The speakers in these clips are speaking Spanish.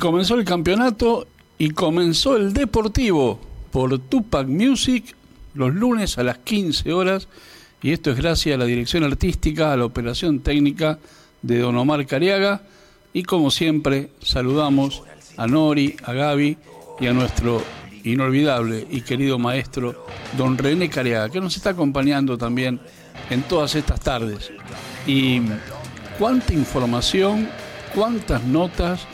Comenzó el campeonato y comenzó el deportivo por Tupac Music los lunes a las 15 horas. Y esto es gracias a la dirección artística, a la operación técnica de Don Omar Cariaga. Y como siempre, saludamos a Nori, a Gaby y a nuestro inolvidable y querido maestro, don René Cariaga, que nos está acompañando también en todas estas tardes. Y cuánta información, cuántas notas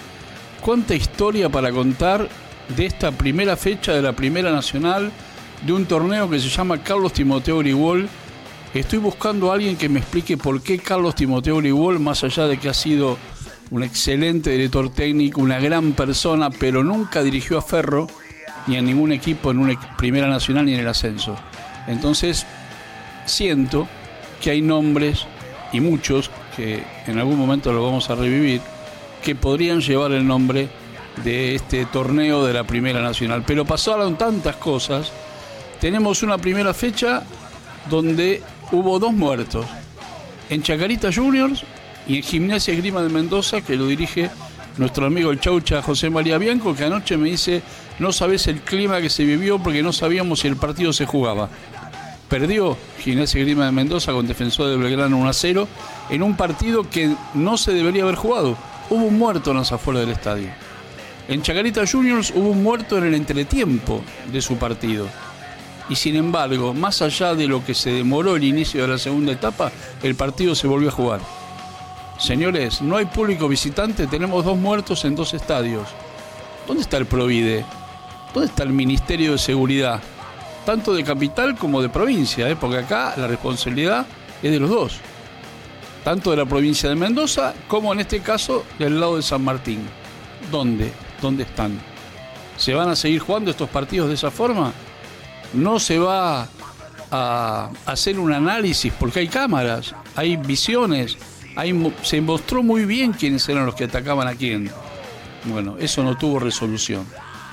cuánta historia para contar de esta primera fecha de la Primera Nacional, de un torneo que se llama Carlos Timoteo Grigol. Estoy buscando a alguien que me explique por qué Carlos Timoteo Grigol, más allá de que ha sido un excelente director técnico, una gran persona, pero nunca dirigió a Ferro ni a ningún equipo en una Primera Nacional ni en el ascenso. Entonces, siento que hay nombres y muchos que en algún momento lo vamos a revivir que podrían llevar el nombre de este torneo de la Primera Nacional. Pero pasaron tantas cosas. Tenemos una primera fecha donde hubo dos muertos. En Chacarita Juniors y en Gimnasia Grima de Mendoza, que lo dirige nuestro amigo el Chaucha José María Bianco, que anoche me dice, no sabes el clima que se vivió porque no sabíamos si el partido se jugaba. Perdió Gimnasia Grima de Mendoza con defensor de Belgrano 1 a 0 en un partido que no se debería haber jugado hubo un muerto en las afueras del estadio. En Chacarita Juniors hubo un muerto en el entretiempo de su partido. Y sin embargo, más allá de lo que se demoró el inicio de la segunda etapa, el partido se volvió a jugar. Señores, no hay público visitante, tenemos dos muertos en dos estadios. ¿Dónde está el Provide? ¿Dónde está el Ministerio de Seguridad? Tanto de capital como de provincia, ¿eh? porque acá la responsabilidad es de los dos tanto de la provincia de Mendoza como en este caso del lado de San Martín. ¿Dónde? ¿Dónde están? ¿Se van a seguir jugando estos partidos de esa forma? ¿No se va a hacer un análisis porque hay cámaras, hay visiones, se mostró muy bien quiénes eran los que atacaban a quién? Bueno, eso no tuvo resolución.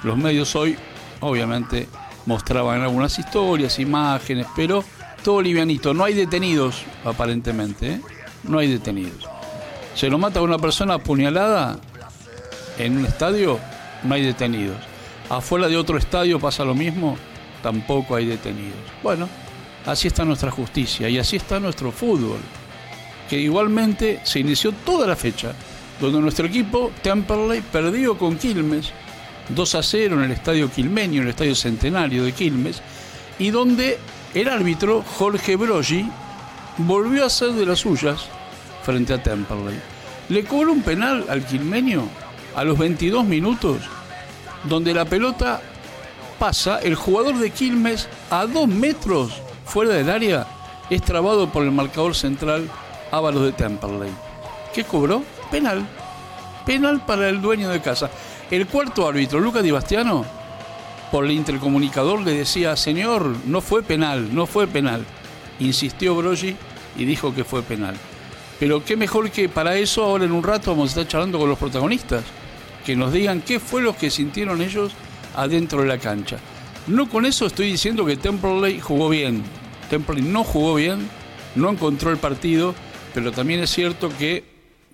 Los medios hoy, obviamente, mostraban algunas historias, imágenes, pero todo livianito. No hay detenidos, aparentemente. ¿eh? No hay detenidos. Se lo mata a una persona apuñalada en un estadio, no hay detenidos. Afuera de otro estadio pasa lo mismo, tampoco hay detenidos. Bueno, así está nuestra justicia y así está nuestro fútbol, que igualmente se inició toda la fecha, donde nuestro equipo, Temperley, perdió con Quilmes 2 a 0 en el estadio Quilmenio, en el estadio Centenario de Quilmes, y donde el árbitro Jorge Broggi volvió a ser de las suyas frente a Temperley. Le cobró un penal al quilmenio a los 22 minutos, donde la pelota pasa, el jugador de Quilmes a dos metros fuera del área es trabado por el marcador central Ávalos de Temperley. ¿Qué cobró? Penal. Penal para el dueño de casa. El cuarto árbitro, Lucas Di Bastiano, por el intercomunicador le decía, señor, no fue penal, no fue penal insistió Broggi y dijo que fue penal. Pero qué mejor que para eso ahora en un rato vamos a estar charlando con los protagonistas, que nos digan qué fue lo que sintieron ellos adentro de la cancha. No con eso estoy diciendo que Temperley jugó bien. Temperley no jugó bien, no encontró el partido, pero también es cierto que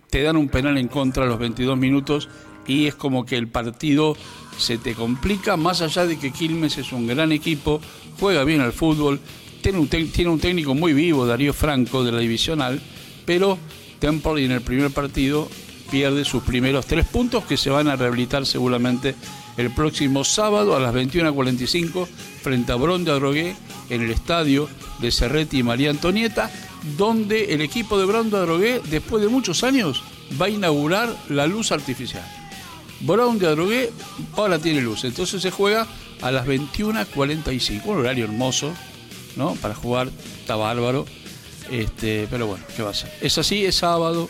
te dan un penal en contra a los 22 minutos y es como que el partido se te complica, más allá de que Quilmes es un gran equipo, juega bien al fútbol, tiene un, tiene un técnico muy vivo, Darío Franco, de la divisional, pero Temple en el primer partido pierde sus primeros tres puntos que se van a rehabilitar seguramente el próximo sábado a las 21.45 frente a Bronde Adrogué en el estadio de Cerretti y María Antonieta, donde el equipo de Bronde Adrogué, después de muchos años, va a inaugurar la luz artificial. Brown de Adrogué ahora tiene luz, entonces se juega a las 21.45, un horario hermoso, Para jugar está bárbaro. Este, pero bueno, ¿qué va a? Es así, es sábado,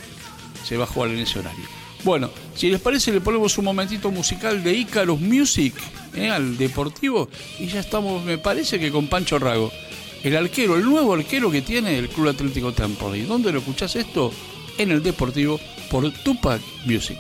se va a jugar en ese horario. Bueno, si les parece, le ponemos un momentito musical de Icarus Music ¿eh? al Deportivo y ya estamos, me parece que con Pancho Rago, el arquero, el nuevo arquero que tiene el Club Atlético ¿Y ¿Dónde lo escuchás esto? En el Deportivo por Tupac Music.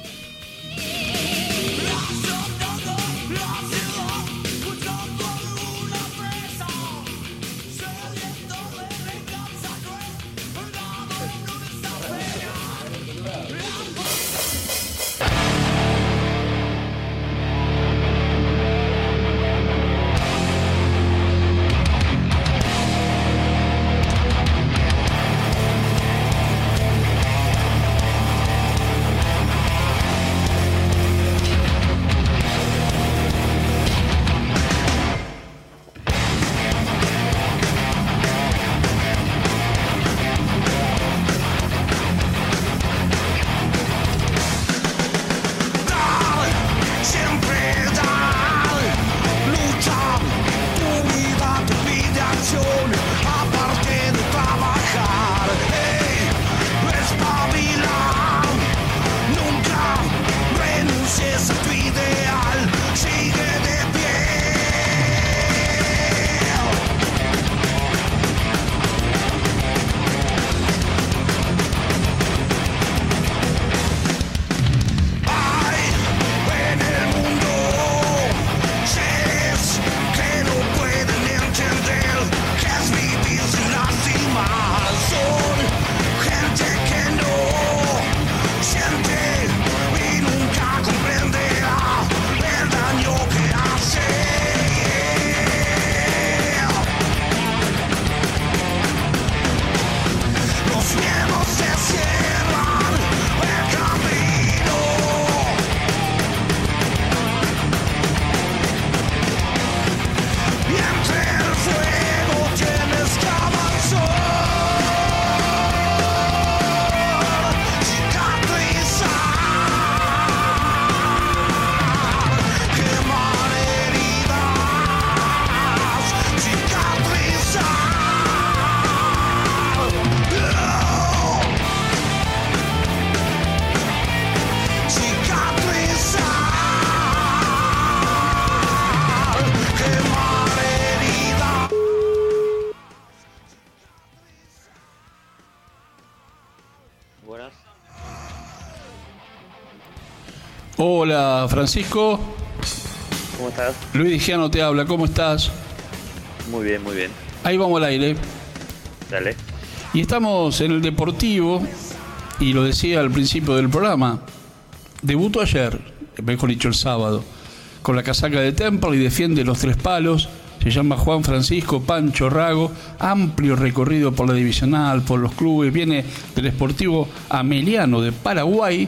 Hola, Francisco. ¿Cómo estás? Luis Digiano te habla, ¿cómo estás? Muy bien, muy bien. Ahí vamos al aire. Dale. Y estamos en el Deportivo, y lo decía al principio del programa, debutó ayer, mejor dicho el sábado, con la casaca de Temple y defiende los tres palos. Se llama Juan Francisco Pancho Rago, amplio recorrido por la divisional, por los clubes, viene del Esportivo Ameliano de Paraguay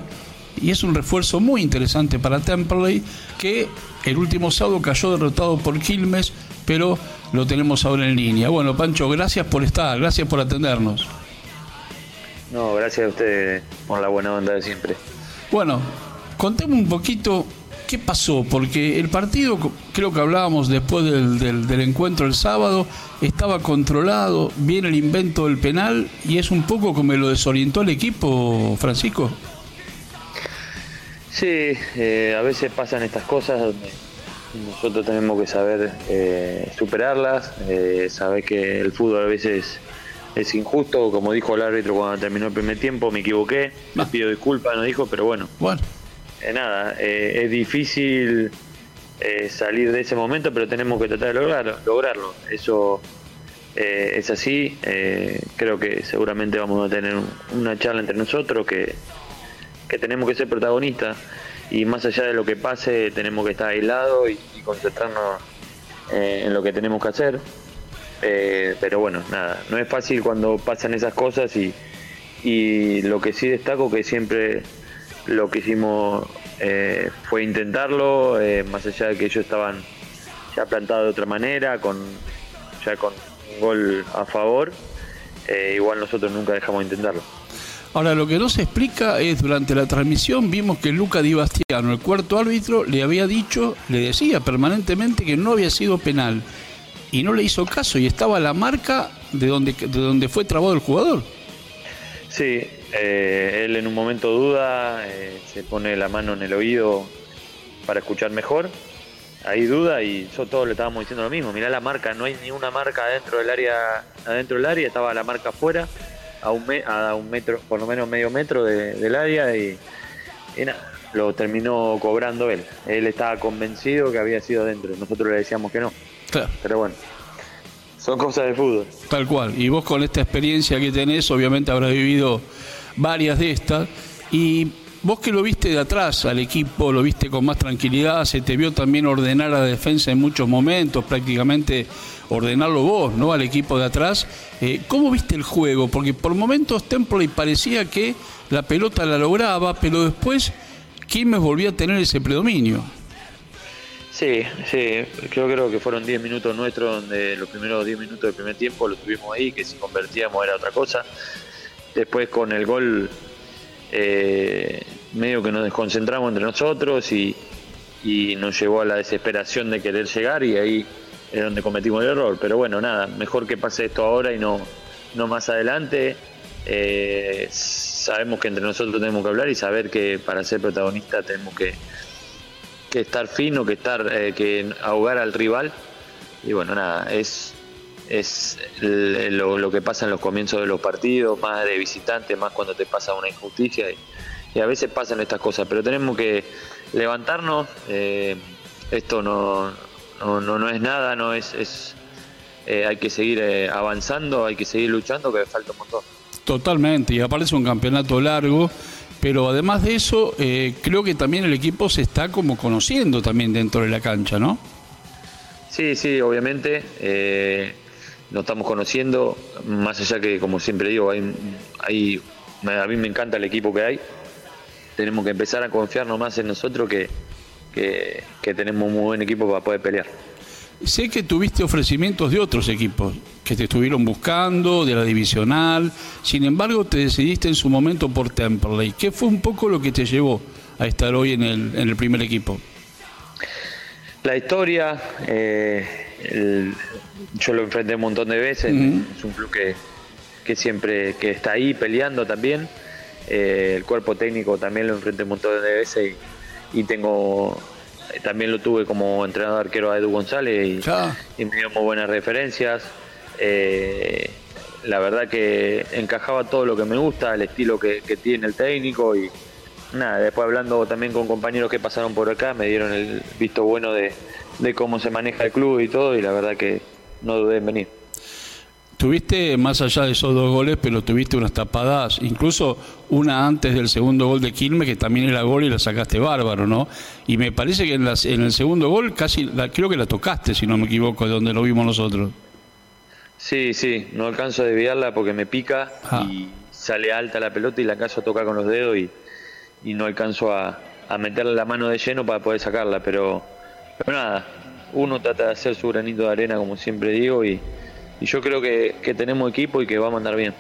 y es un refuerzo muy interesante para Temperley que el último sábado cayó derrotado por Quilmes, pero lo tenemos ahora en línea. Bueno, Pancho, gracias por estar, gracias por atendernos. No, gracias a ustedes por la buena onda de siempre. Bueno, contemos un poquito qué pasó, porque el partido, creo que hablábamos después del, del, encuentro el sábado, estaba controlado, viene el invento del penal y es un poco como lo desorientó el equipo, Francisco. Sí, eh, a veces pasan estas cosas donde nosotros tenemos que saber eh, superarlas, eh, saber que el fútbol a veces es injusto, como dijo el árbitro cuando terminó el primer tiempo, me equivoqué, me pido disculpas, no dijo, pero bueno. Bueno. Eh, nada, eh, es difícil eh, salir de ese momento, pero tenemos que tratar de lograrlo. lograrlo. Eso es así, creo que seguramente vamos a tener una charla entre nosotros que, que tenemos que ser protagonistas y más allá de lo que pase tenemos que estar aislados y, y concentrarnos en lo que tenemos que hacer. Eh, pero bueno, nada, no es fácil cuando pasan esas cosas y, y lo que sí destaco que siempre lo que hicimos eh, fue intentarlo, eh, más allá de que ellos estaban ya plantados de otra manera, con ya con un gol a favor, igual nosotros nunca dejamos de intentarlo. Ahora, lo que no se explica es, durante la transmisión vimos que Luca Di Bastiano, el cuarto árbitro, le había dicho, le decía permanentemente que no había sido penal y no le hizo caso y estaba la marca de donde, de donde fue trabado el jugador. Sí, eh, él en un momento duda, eh, se pone la mano en el oído para escuchar mejor. Ahí duda y nosotros todos le estábamos diciendo lo mismo. Mirá la marca, no hay ni una marca adentro del área, adentro del área, estaba la marca afuera, a un, a un metro, por lo menos medio metro del área y, y nada, lo terminó cobrando él. Él estaba convencido que había sido adentro, nosotros le decíamos que no. Pero bueno, son cosas de fútbol. Tal cual. Y vos con esta experiencia que tenés, obviamente habrás vivido varias de estas. Y vos que lo viste de atrás al equipo, lo viste con más tranquilidad, se te vio también ordenar la defensa en muchos momentos, prácticamente ordenarlo vos, ¿no? Al equipo de atrás. Eh, ¿Cómo viste el juego? Porque por momentos Temple parecía que la pelota la lograba, pero después Quilmes volvía a tener ese predominio. Sí, sí, yo creo que fueron 10 minutos nuestros donde los primeros 10 minutos del primer tiempo lo tuvimos ahí, que si convertíamos era otra cosa. Después con el gol eh, medio que nos desconcentramos entre nosotros y, nos llevó a la desesperación de querer llegar y ahí es donde cometimos el error. Pero bueno, nada, mejor que pase esto ahora y no, no más adelante. Eh, sabemos que entre nosotros tenemos que hablar y saber que para ser protagonista tenemos que que estar fino, que estar eh, que ahogar al rival. Y bueno, nada, es es lo, que pasa en los comienzos de los partidos, más de visitante, más cuando te pasa una injusticia y, a veces pasan estas cosas, pero tenemos que levantarnos, eh, esto no, no, no, es nada, no es, es eh, hay que seguir avanzando, hay que seguir luchando, que falta un montón. Totalmente, y aparece un campeonato largo pero además de eso, eh, creo que también el equipo se está como conociendo también dentro de la cancha, ¿no? Sí, sí, obviamente. Eh, nos estamos conociendo, más allá que, como siempre digo, hay, hay, a mí me encanta el equipo que hay. Tenemos que empezar a confiarnos más en nosotros que, que, tenemos un muy buen equipo para poder pelear. Sé que tuviste ofrecimientos de otros equipos que te estuvieron buscando, de la divisional, sin embargo te decidiste en su momento por Temperley. ¿Qué fue un poco lo que te llevó a estar hoy en el, en el primer equipo? La historia, eh, yo lo enfrenté un montón de veces, es un club que, que, siempre que está ahí peleando también, eh, el cuerpo técnico también lo enfrenté un montón de veces y tengo también lo tuve como entrenador arquero a Edu González y, me dio muy buenas referencias. Eh, la verdad que encajaba todo lo que me gusta, el estilo que, tiene el técnico y, nada, después hablando también con compañeros que pasaron por acá, me dieron el visto bueno de, de cómo se maneja el club y todo, y la verdad que no dudé en venir. Tuviste, más allá de esos dos goles, pero tuviste unas tapadas, incluso una antes del segundo gol de Quilmes, que también era gol y la sacaste bárbaro, ¿no? Y me parece que en, en el segundo gol casi, la, creo que la tocaste, si no me equivoco, de donde lo vimos nosotros. Sí, sí, no alcanzo a desviarla porque me pica ah. y sale alta la pelota y la alcanzo a tocar con los dedos y, y no alcanzo a, a, meterle la mano de lleno para poder sacarla, pero, pero nada, uno trata de hacer su granito de arena, como siempre digo, y y yo creo que, tenemos equipo y que va a mandar bien.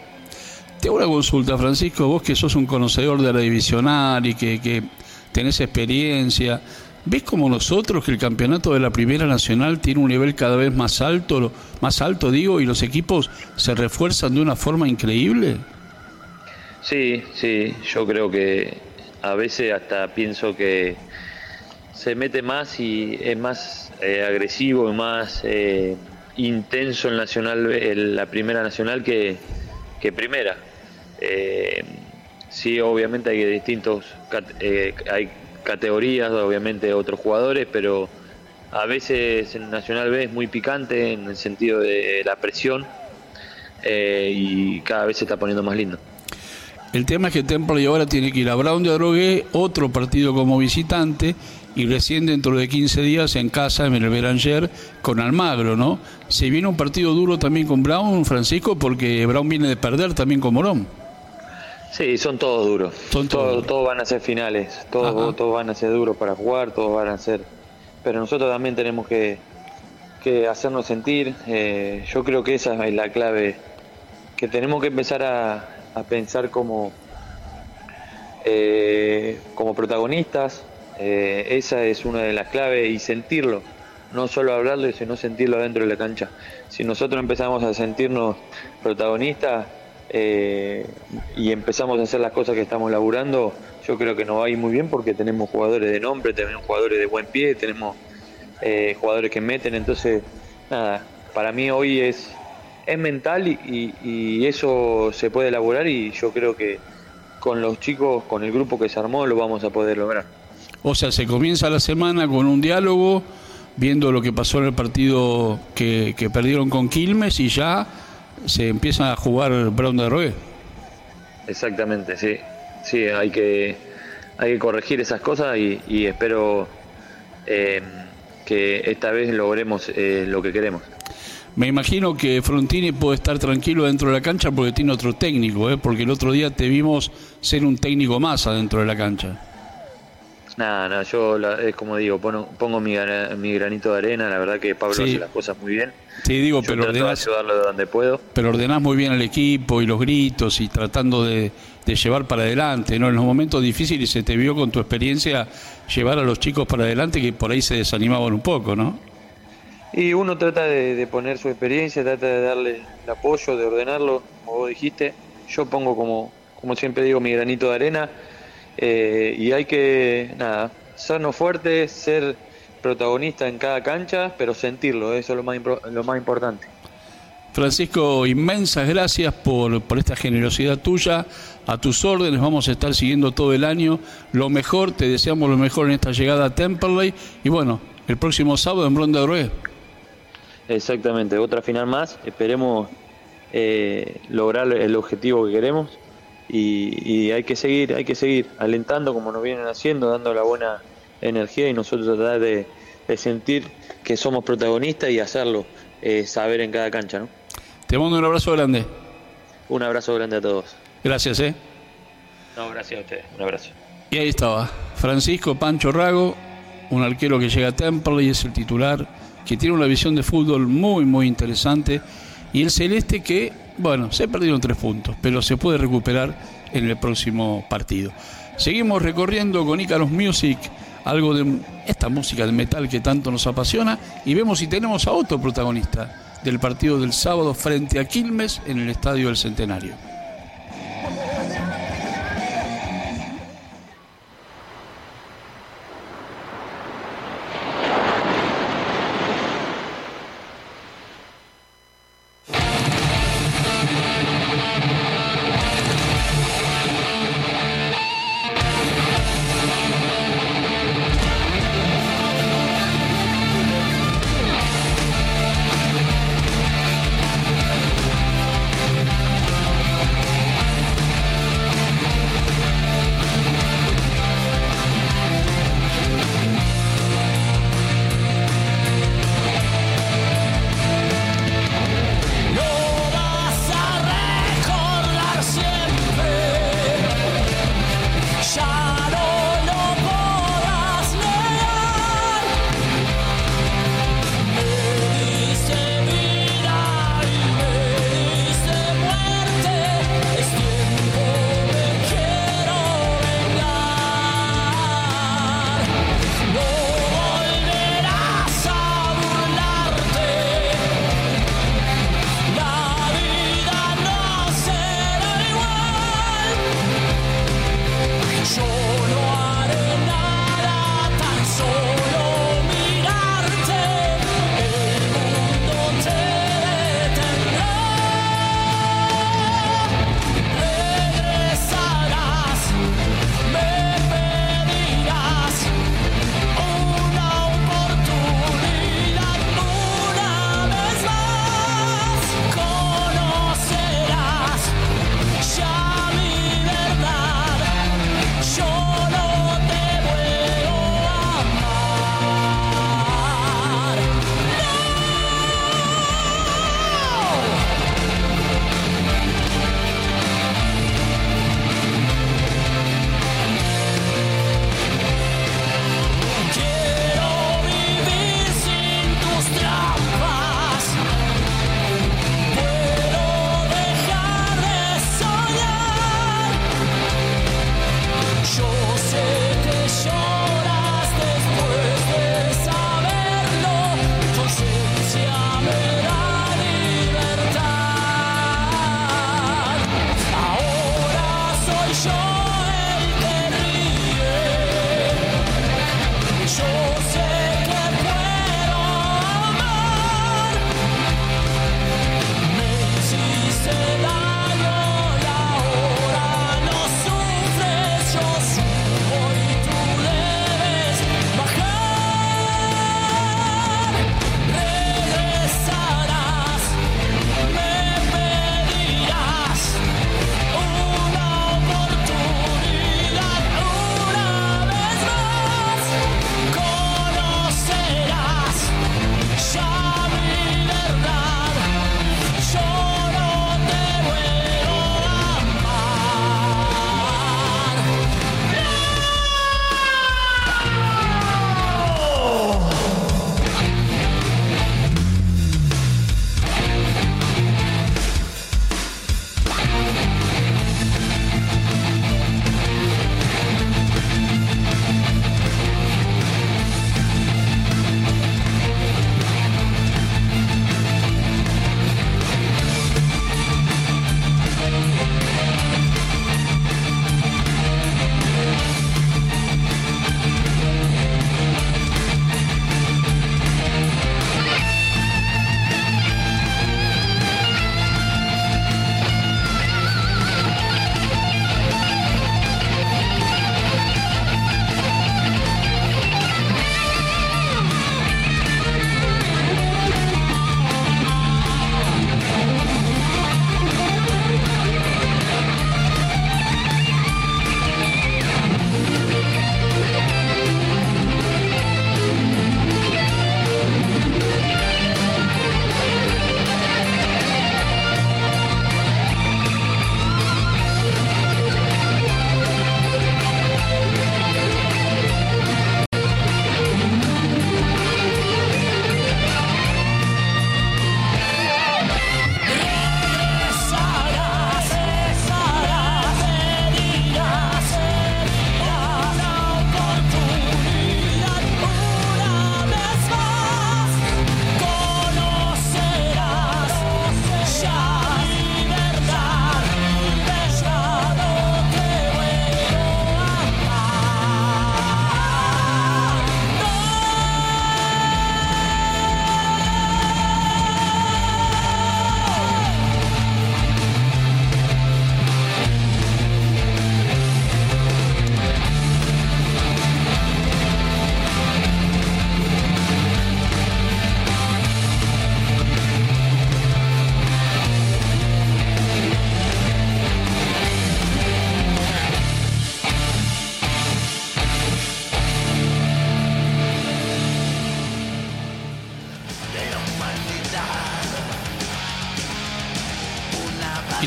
Te hago una consulta, Francisco, vos que sos un conocedor de la divisional y que, que tenés experiencia, ¿ves como nosotros que el campeonato de la Primera Nacional tiene un nivel cada vez más alto, más alto digo, y los equipos se refuerzan de una forma increíble? Sí, sí, yo creo que a veces hasta pienso que se mete más y es más eh, agresivo y más... Eh, intenso en Nacional, en la Primera Nacional que, que Primera. Eh, sí, obviamente hay distintos, eh, hay categorías, obviamente otros jugadores, pero a veces en Nacional B es muy picante en el sentido de la presión eh, y cada vez se está poniendo más lindo. El tema es que Temple ahora tiene que ir a Brown de Adrogué, otro partido como visitante, y recién dentro de 15 días en casa, en el Beranger, con Almagro, ¿no? Se viene un partido duro también con Brown, Francisco, porque Brown viene de perder también con Morón. Sí, son todos duros. Son todos, todos van a ser finales, todos, todos van a ser duros para jugar, todos van a ser... Pero nosotros también tenemos que, que hacernos sentir. Eh, yo creo que esa es la clave, que tenemos que empezar a, a pensar como, eh, como protagonistas, eh, esa es una de las claves y sentirlo, no solo hablarlo, sino sentirlo dentro de la cancha. Si nosotros empezamos a sentirnos protagonistas eh, y empezamos a hacer las cosas que estamos laburando, yo creo que nos va a ir muy bien porque tenemos jugadores de nombre, tenemos jugadores de buen pie, tenemos eh, jugadores que meten, entonces, nada, para mí hoy es, es mental y, y eso se puede elaborar y yo creo que con los chicos, con el grupo que se armó, lo vamos a poder lograr. O sea, se comienza la semana con un diálogo, viendo lo que pasó en el partido que, perdieron con Quilmes y ya se empieza a jugar Brown de Roe. Exactamente, sí. Sí, hay que, hay que corregir esas cosas y, espero eh, que esta vez logremos eh, lo que queremos. Me imagino que Frontini puede estar tranquilo dentro de la cancha porque tiene otro técnico, ¿eh? porque el otro día te vimos ser un técnico más adentro de la cancha. Nada, nada, yo es como digo, pongo, mi, granito de arena, la verdad que Pablo hace las cosas muy bien. Sí, digo, pero ordenás, ayudarlo de donde puedo. Pero ordenás muy bien al equipo y los gritos y tratando de, llevar para adelante, ¿no? En los momentos difíciles se te vio con tu experiencia llevar a los chicos para adelante que por ahí se desanimaban un poco, ¿no? Y uno trata de, poner su experiencia, trata de darle el apoyo, de ordenarlo, como vos dijiste. Yo pongo como, como siempre digo, mi granito de arena eh, y hay que, nada, sernos fuertes, ser protagonista en cada cancha, pero sentirlo, eso es lo más, lo más importante. Francisco, inmensas gracias por, por esta generosidad tuya. A tus órdenes vamos a estar siguiendo todo el año. Lo mejor, te deseamos lo mejor en esta llegada a Temperley. Y bueno, el próximo sábado en Bronda de Exactamente, otra final más. Esperemos eh, lograr el objetivo que queremos y, hay que seguir, hay que seguir alentando como nos vienen haciendo, dando la buena energía y nosotros tratar de, sentir que somos protagonistas y hacerlo eh, saber en cada cancha. ¿no? Te mando un abrazo grande. Un abrazo grande a todos. Gracias, ¿eh? No, gracias a ustedes. Un abrazo. Y ahí estaba, Francisco Pancho Rago, un arquero que llega a Temple y es el titular, que tiene una visión de fútbol muy, muy interesante. Y el Celeste que bueno, se perdieron tres puntos, pero se puede recuperar en el próximo partido. Seguimos recorriendo con Icaros Music algo de esta música de metal que tanto nos apasiona y vemos si tenemos a otro protagonista del partido del sábado frente a Quilmes en el Estadio del Centenario.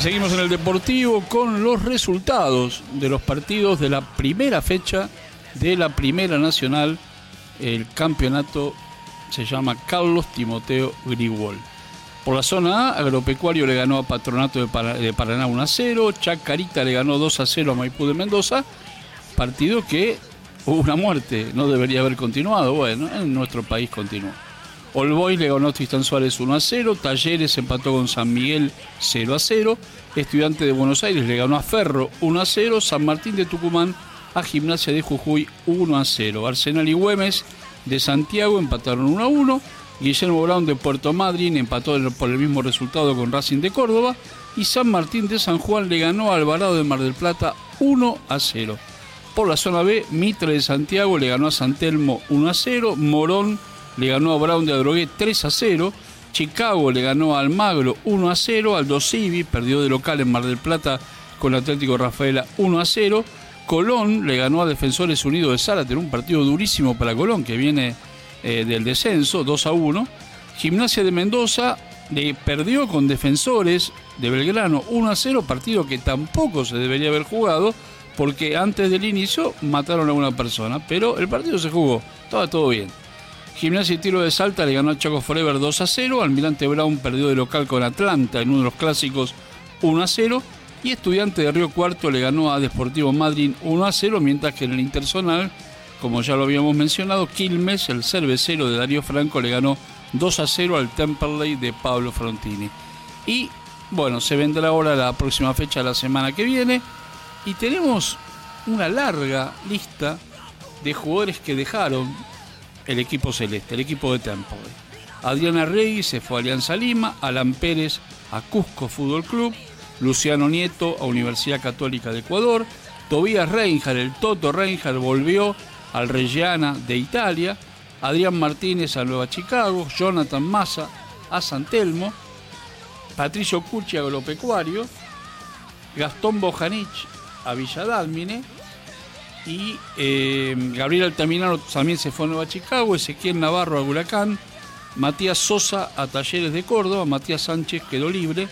Seguimos en el Deportivo con los resultados de los partidos de la primera fecha de la Primera Nacional. El campeonato se llama Carlos Timoteo Grigol. Por la zona A, Agropecuario le ganó a Patronato de, Paraná 1 a 0, Chacarita le ganó 2 a 0 a Maipú de Mendoza, partido que hubo una muerte, no debería haber continuado, bueno, en nuestro país continuó. Olboy le ganó a Tristan Suárez 1 a 0, Talleres empató con San Miguel 0 a 0, Estudiante de Buenos Aires le ganó a Ferro 1 a 0, San Martín de Tucumán a Gimnasia de Jujuy 1 a 0, Arsenal y Güemes de Santiago empataron 1 a 1, Guillermo Brown de Puerto Madryn empató por el mismo resultado con Racing de Córdoba. Y San Martín de San Juan le ganó a Alvarado de Mar del Plata 1 a 0. Por la zona B, Mitre de Santiago le ganó a San Telmo 1 a 0, Morón le ganó a Brown de Adrogué 3 a 0. Chicago le ganó a Almagro 1 a 0. Aldo Civi perdió de local en Mar del Plata con Atlético Rafaela 1 a 0. Colón le ganó a Defensores Unidos de Zárate un partido durísimo para Colón que viene eh, del descenso 2 a 1. Gimnasia de Mendoza le perdió con Defensores de Belgrano 1 a 0, partido que tampoco se debería haber jugado porque antes del inicio mataron a una persona, pero el partido se jugó, estaba todo bien. Gimnasia y Tiro de Salta le ganó a Chaco Forever 2 a 0. Almirante Brown perdió de local con Atlanta en uno de los clásicos 1 a 0. Y Estudiante de Río Cuarto le ganó a Deportivo Madrid 1 a 0. Mientras que en el Intersonal, como ya lo habíamos mencionado, Quilmes, el cervecero de Darío Franco, le ganó 2 a 0 al Temperley de Pablo Frontini. Y bueno, se vendrá ahora la próxima fecha la semana que viene. Y tenemos una larga lista de jugadores que dejaron el equipo celeste, el equipo de Temple. Adriana Rey se fue a Alianza Lima, Alan Pérez a Cusco Fútbol Club, Luciano Nieto a Universidad Católica de Ecuador, Tobías Reinhardt, el Toto Reinhardt volvió al Reggiana de Italia, Adrián Martínez a Nueva Chicago, Jonathan Massa a San Telmo, Patricio Cucci a Agropecuario, Gastón Bojanich a Villadalmine, y eh, Gabriel Altamirano también se fue a Nueva Chicago, Ezequiel Navarro a Huracán, Matías Sosa a Talleres de Córdoba, Matías Sánchez quedó libre, eh,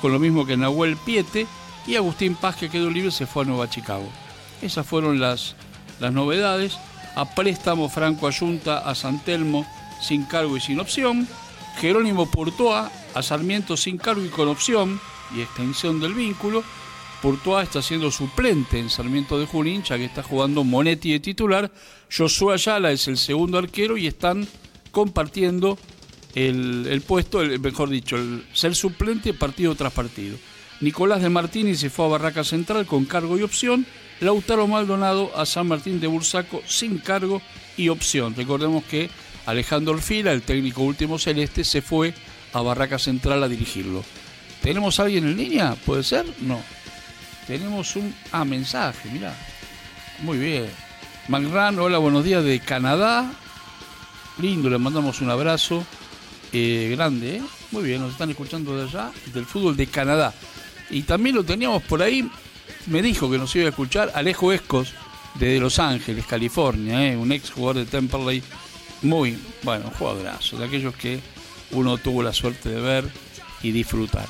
con lo mismo que Nahuel Piete, y Agustín Paz que quedó libre se fue a Nueva Chicago. Esas fueron las, las novedades. A préstamo Franco Ayunta a San Telmo sin cargo y sin opción. Jerónimo Portoa a Sarmiento sin cargo y con opción y extensión del vínculo. Portoa está siendo suplente en Sarmiento de Junín, que está jugando Monetti de titular. Josué Ayala es el segundo arquero y están compartiendo el, puesto, el, mejor dicho, el ser suplente partido tras partido. Nicolás de Martini se fue a Barraca Central con cargo y opción. Lautaro Maldonado a San Martín de Bursaco sin cargo y opción. Recordemos que Alejandro Orfila, el técnico último celeste, se fue a Barraca Central a dirigirlo. ¿Tenemos a alguien en línea? ¿Puede ser? No. Tenemos un ah, mensaje, mira. Muy bien. Magran, hola, buenos días de Canadá. Lindo, le mandamos un abrazo eh, grande. ¿eh? Muy bien, nos están escuchando de allá, del fútbol de Canadá. Y también lo teníamos por ahí, me dijo que nos iba a escuchar Alejo Escos, de Los Ángeles, California, ¿eh? un ex jugador de Temperley. Muy, bueno, jugadorazo, de aquellos que uno tuvo la suerte de ver y disfrutar.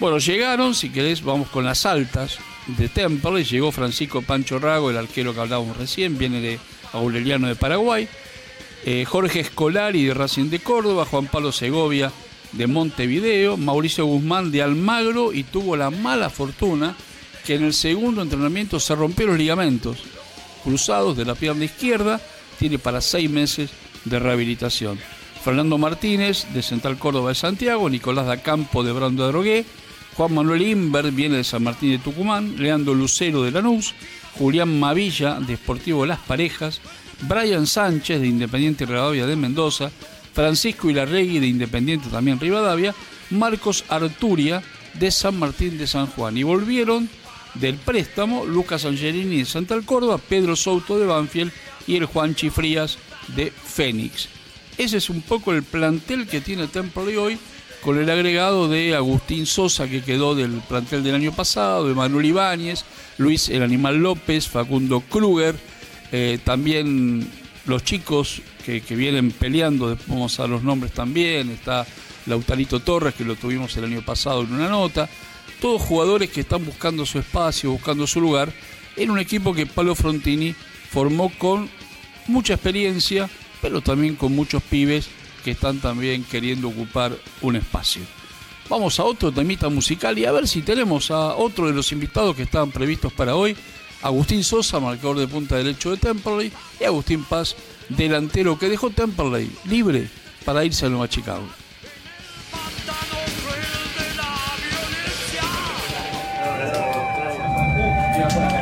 Bueno, llegaron, si querés, vamos con las altas de Temple. Llegó Francisco Pancho Rago, el arquero que hablábamos recién, viene de Aureliano de Paraguay. Eh, Jorge Escolari de Racing de Córdoba, Juan Pablo Segovia de Montevideo, Mauricio Guzmán de Almagro y tuvo la mala fortuna que en el segundo entrenamiento se rompió los ligamentos cruzados de la pierna izquierda, tiene para seis meses de rehabilitación. Fernando Martínez de Central Córdoba de Santiago, Nicolás da Campo de Brando de Drogué, Juan Manuel Inver viene de San Martín de Tucumán, Leandro Lucero de Lanús, Julián Mavilla de Sportivo Las Parejas, Brian Sánchez de Independiente Rivadavia de Mendoza, Francisco Ilarregui de Independiente también Rivadavia, Marcos Arturia de San Martín de San Juan. Y volvieron del préstamo Lucas Angelini de Santal Córdoba, Pedro Souto de Banfield y el Juan Chifrías de Fénix. Ese es un poco el plantel que tiene Temple hoy con el agregado de Agustín Sosa, que quedó del plantel del año pasado, de Manuel Ibáñez, Luis El Animal López, Facundo Kruger, eh, también los chicos que, vienen peleando, vamos a los nombres también, está Lautarito Torres, que lo tuvimos el año pasado en una nota. Todos jugadores que están buscando su espacio, buscando su lugar, en un equipo que Palo Frontini formó con mucha experiencia, pero también con muchos pibes que están también queriendo ocupar un espacio. Vamos a otro temita musical y a ver si tenemos a otro de los invitados que estaban previstos para hoy. Agustín Sosa, marcador de punta derecho de Temperley, y Agustín Paz, delantero que dejó Temperley libre para irse a Nueva Chicago. Yeah.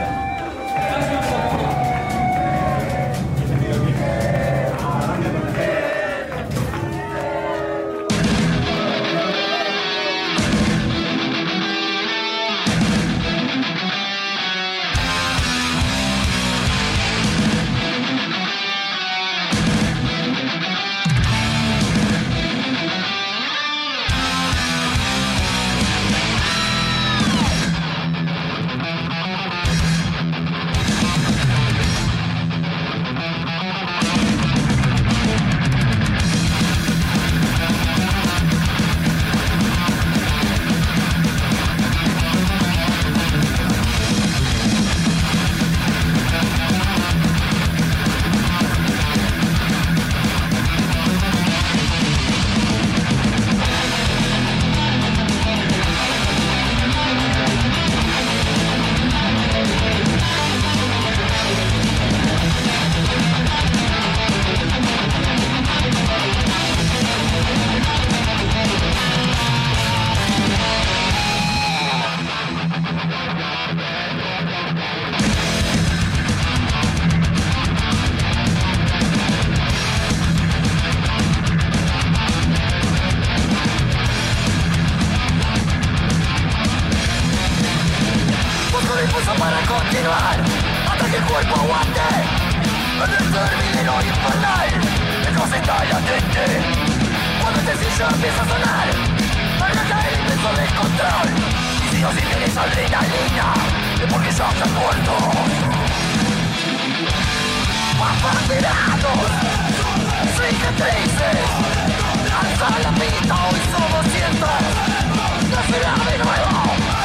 continuar hasta que el cuerpo aguante. El determino infernal que se latente cuando este sillo empieza a sonar para caer el peso del control y si os interesa adrenalina es porque ya están muertos Papacerados, cicatrices, alza la pista, hoy somos cientos, nacerá de nuevo.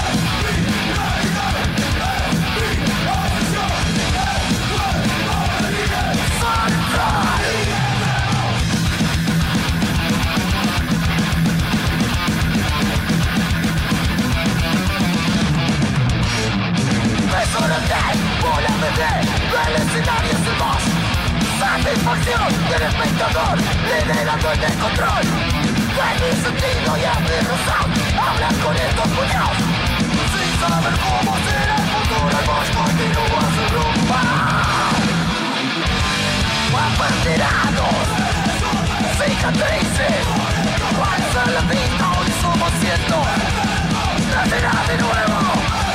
conocer puramente el escenario es el más Satisfacción del espectador liderando el descontrol De mi sentido y a mi razón hablan con estos puños Sin saber cómo será el futuro el boss continúa su rumba Abanderados, cicatrices, alza la pinta hoy somos siendo nacerá de nuevo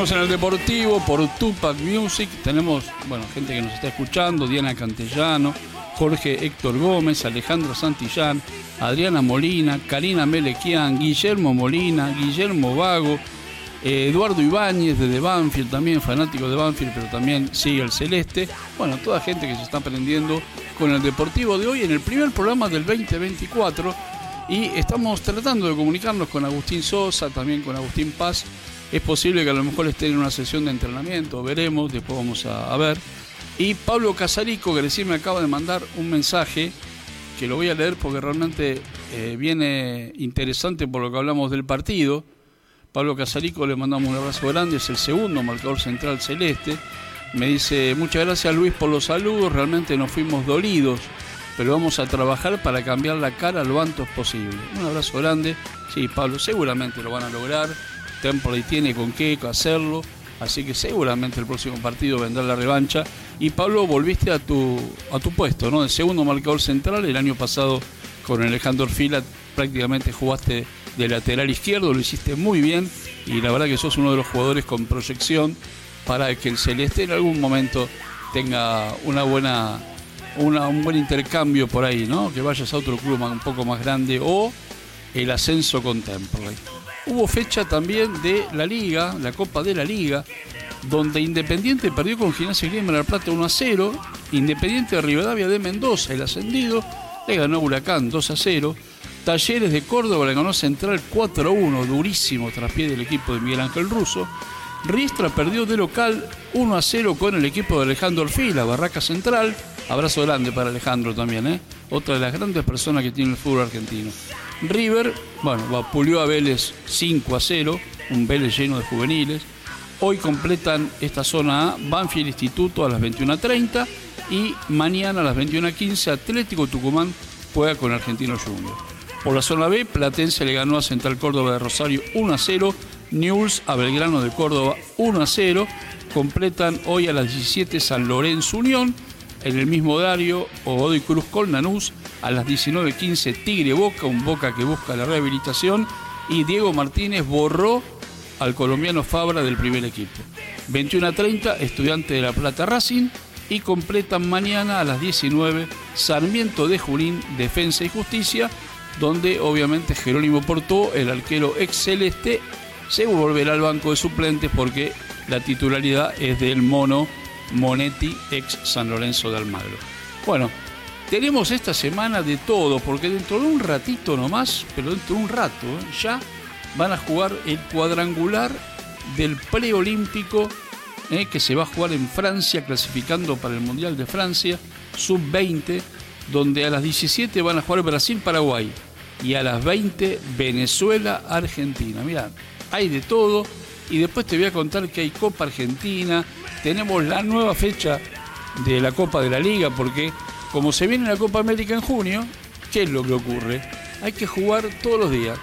En el Deportivo por Tupac Music. Tenemos, bueno, gente que nos está escuchando, Diana Cantellano, Jorge Héctor Gómez, Alejandro Santillán, Adriana Molina, Karina Melequian, Guillermo Molina, Guillermo Vago, eh, Eduardo Ibáñez de The Banfield, también fanático de Banfield, pero también sigue el Celeste. Bueno, toda gente que se está aprendiendo con el Deportivo de hoy en el primer programa del 2024. Y estamos tratando de comunicarnos con Agustín Sosa, también con Agustín Paz. Es posible que a lo mejor estén en una sesión de entrenamiento, veremos, después vamos a, ver. Y Pablo Casarico, que recién me acaba de mandar un mensaje, que lo voy a leer porque realmente eh, viene interesante por lo que hablamos del partido. Pablo Casarico le mandamos un abrazo grande, es el segundo marcador central celeste. Me dice, muchas gracias Luis por los saludos, realmente nos fuimos dolidos, pero vamos a trabajar para cambiar la cara lo antes posible. Un abrazo grande, sí Pablo, seguramente lo van a lograr, Temple tiene con qué hacerlo, así que seguramente el próximo partido vendrá la revancha. Y Pablo, volviste a tu, a tu puesto, ¿no? El segundo marcador central, el año pasado con Alejandro Fila prácticamente jugaste de lateral izquierdo, lo hiciste muy bien y la verdad que sos uno de los jugadores con proyección para que el Celeste en algún momento tenga una buena un buen intercambio por ahí, ¿no? Que vayas a otro club un poco más grande o el ascenso con Temple. Hubo fecha también de la Liga, la Copa de la Liga, donde Independiente perdió con Gimnasia Grima en la Plata 1 a 0, Independiente de Rivadavia de Mendoza, el ascendido, le ganó Huracán 2 a 0, Talleres de Córdoba le ganó Central 4-1, durísimo tras pie del equipo de Miguel Ángel Russo. Riestra perdió de local 1-0 con el equipo de Alejandro Orfila, Barraca Central. Abrazo grande para Alejandro también, ¿eh? otra de las grandes personas que tiene el fútbol argentino. River, bueno, vapuleó a Vélez 5 0, un Vélez lleno de juveniles. Hoy completan esta zona A, Banfield Instituto a las 21.30 y mañana a las 21.15 Atlético Tucumán juega con Argentino Junior. Por la zona B, Platense le ganó a Central Córdoba de Rosario 1 a 0. News a Belgrano de Córdoba 1 a 0. Completan hoy a las 17 San Lorenzo Unión. En el mismo horario, Ogodoy Cruz con. A las 19.15 Tigre Boca, un Boca que busca la rehabilitación. Y Diego Martínez borró al colombiano Fabra del primer equipo. 21 a 30, Estudiante de La Plata Racing. Y completan mañana a las 19 Sarmiento de Junín, Defensa y Justicia donde obviamente Jerónimo Portó, el arquero ex celeste, se volverá al banco de suplentes porque la titularidad es del mono Monetti, ex San Lorenzo de Almagro. Bueno, tenemos esta semana de todo, porque dentro de un ratito nomás, pero dentro de un rato, ¿eh? ya van a jugar el cuadrangular del preolímpico ¿eh? que se va a jugar en Francia, clasificando para el Mundial de Francia, sub-20, donde a las 17 van a jugar Brasil-Paraguay y a las 20 Venezuela, Argentina. Mira, hay de todo y después te voy a contar que hay Copa Argentina, tenemos la nueva fecha de la Copa de la Liga porque como se viene la Copa América en junio, ¿qué es lo que ocurre? Hay que jugar todos los días.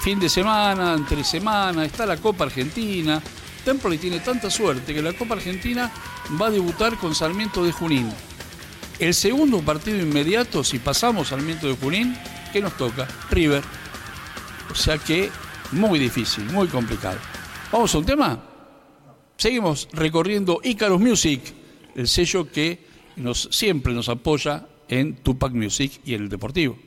Fin de semana, entre semana, está la Copa Argentina. Tempoli tiene tanta suerte que la Copa Argentina va a debutar con Sarmiento de Junín. El segundo partido inmediato, si pasamos Sarmiento de Junín, ¿Qué nos toca? River. O sea que muy difícil, muy complicado. ¿Vamos a un tema? Seguimos recorriendo Icarus Music, el sello que nos, siempre nos apoya en Tupac Music y en el Deportivo.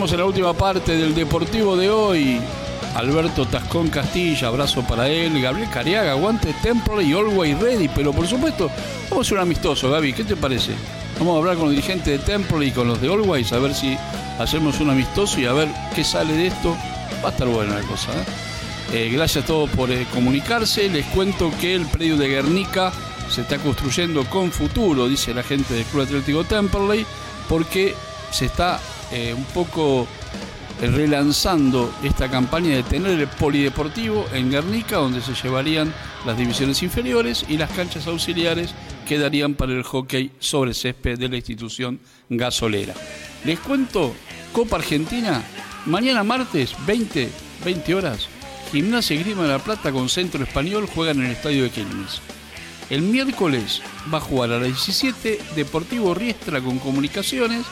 En la última parte del Deportivo de hoy. Alberto Tascón Castilla, abrazo para él. Gabriel Cariaga, aguante Temple y Always Ready. Pero por supuesto, vamos a ser un amistoso, Gaby. ¿Qué te parece? Vamos a hablar con los dirigentes de Temple y con los de Always a ver si hacemos un amistoso y a ver qué sale de esto. Va a estar buena la cosa. ¿eh? Eh, gracias a todos por eh, comunicarse. Les cuento que el predio de Guernica se está construyendo con futuro, dice la gente del Club Atlético Temperley, porque se está eh, un poco relanzando esta campaña de tener el polideportivo en Guernica, donde se llevarían las divisiones inferiores y las canchas auxiliares quedarían para el hockey sobre césped de la institución gasolera. Les cuento, Copa Argentina, mañana martes, 20, 20 horas, Gimnasia y Grima de la Plata con Centro Español juegan en el Estadio de Quilmes. El miércoles va a jugar a las 17 Deportivo Riestra con Comunicaciones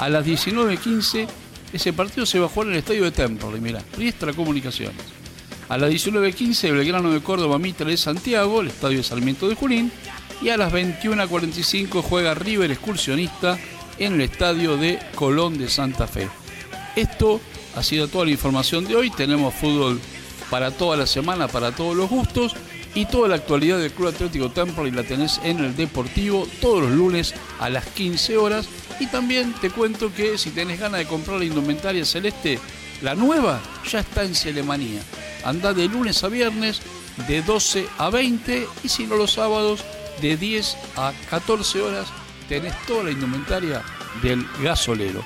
a las 19.15 ese partido se va a jugar en el estadio de Temple, mira, Riestra Comunicaciones. A las 19.15 Belgrano de Córdoba Mitre de Santiago, el estadio de Sarmiento de Junín. Y a las 21.45 juega River Excursionista en el estadio de Colón de Santa Fe. Esto ha sido toda la información de hoy. Tenemos fútbol para toda la semana, para todos los gustos. Y toda la actualidad del Club Atlético Temple y la tenés en el Deportivo todos los lunes a las 15 horas y también te cuento que si tenés ganas de comprar la indumentaria celeste, la nueva ya está en Celemanía. Anda de lunes a viernes de 12 a 20 y si no los sábados de 10 a 14 horas tenés toda la indumentaria del gasolero.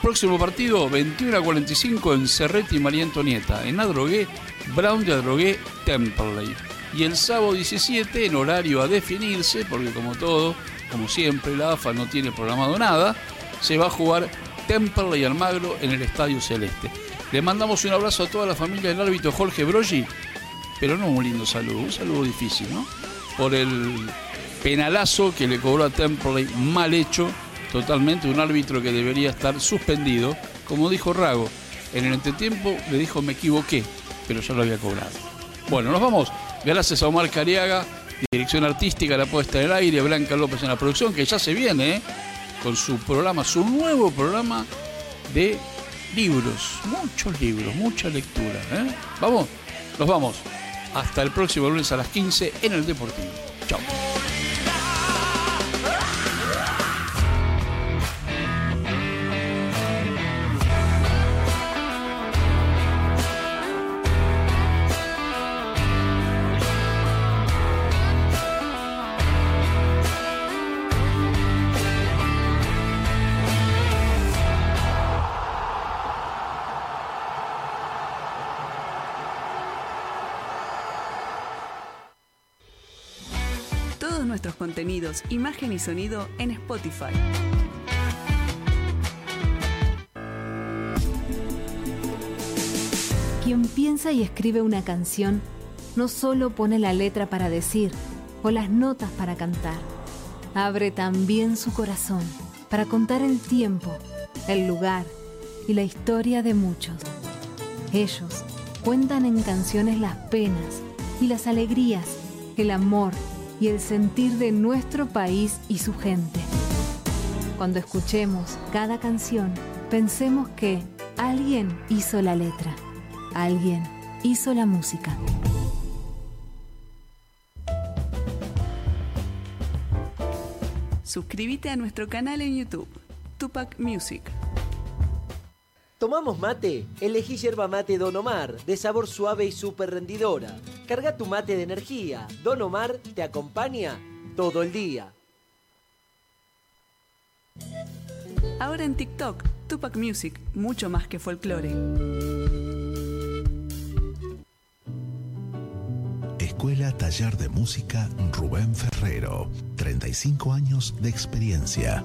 Próximo partido 21 a 45 en Cerretti y María Antonieta. En Adrogué, Brown de Adrogué, Temperley. Y el sábado 17 en horario a definirse, porque como todo como siempre, la AFA no tiene programado nada, se va a jugar Temple y Almagro en el Estadio Celeste. Le mandamos un abrazo a toda la familia del árbitro Jorge Broggi, pero no un lindo saludo, un saludo difícil, ¿no? Por el penalazo que le cobró a Temple mal hecho, totalmente un árbitro que debería estar suspendido, como dijo Rago. En el entretiempo le dijo me equivoqué, pero ya lo había cobrado. Bueno, nos vamos. Gracias a Omar Cariaga Dirección artística, la puesta en el aire, Blanca López en la producción, que ya se viene ¿eh? con su programa, su nuevo programa de libros, muchos libros, mucha lectura. ¿eh? Vamos, nos vamos. Hasta el próximo lunes a las 15 en el Deportivo. Chao. Nuestros contenidos, imagen y sonido en Spotify. Quien piensa y escribe una canción no solo pone la letra para decir o las notas para cantar, abre también su corazón para contar el tiempo, el lugar y la historia de muchos. Ellos cuentan en canciones las penas y las alegrías, el amor y el sentir de nuestro país y su gente. Cuando escuchemos cada canción, pensemos que alguien hizo la letra, alguien hizo la música. Suscríbete a nuestro canal en YouTube, Tupac Music. ¿Tomamos mate? Elegí yerba mate Don Omar, de sabor suave y súper rendidora. Carga tu mate de energía. Don Omar te acompaña todo el día. Ahora en TikTok, Tupac Music, mucho más que folclore. Escuela Taller de Música Rubén Ferrero. 35 años de experiencia.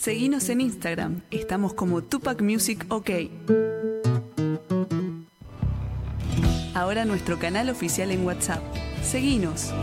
Seguinos en Instagram, estamos como Tupac Music OK. Ahora nuestro canal oficial en WhatsApp. Seguinos.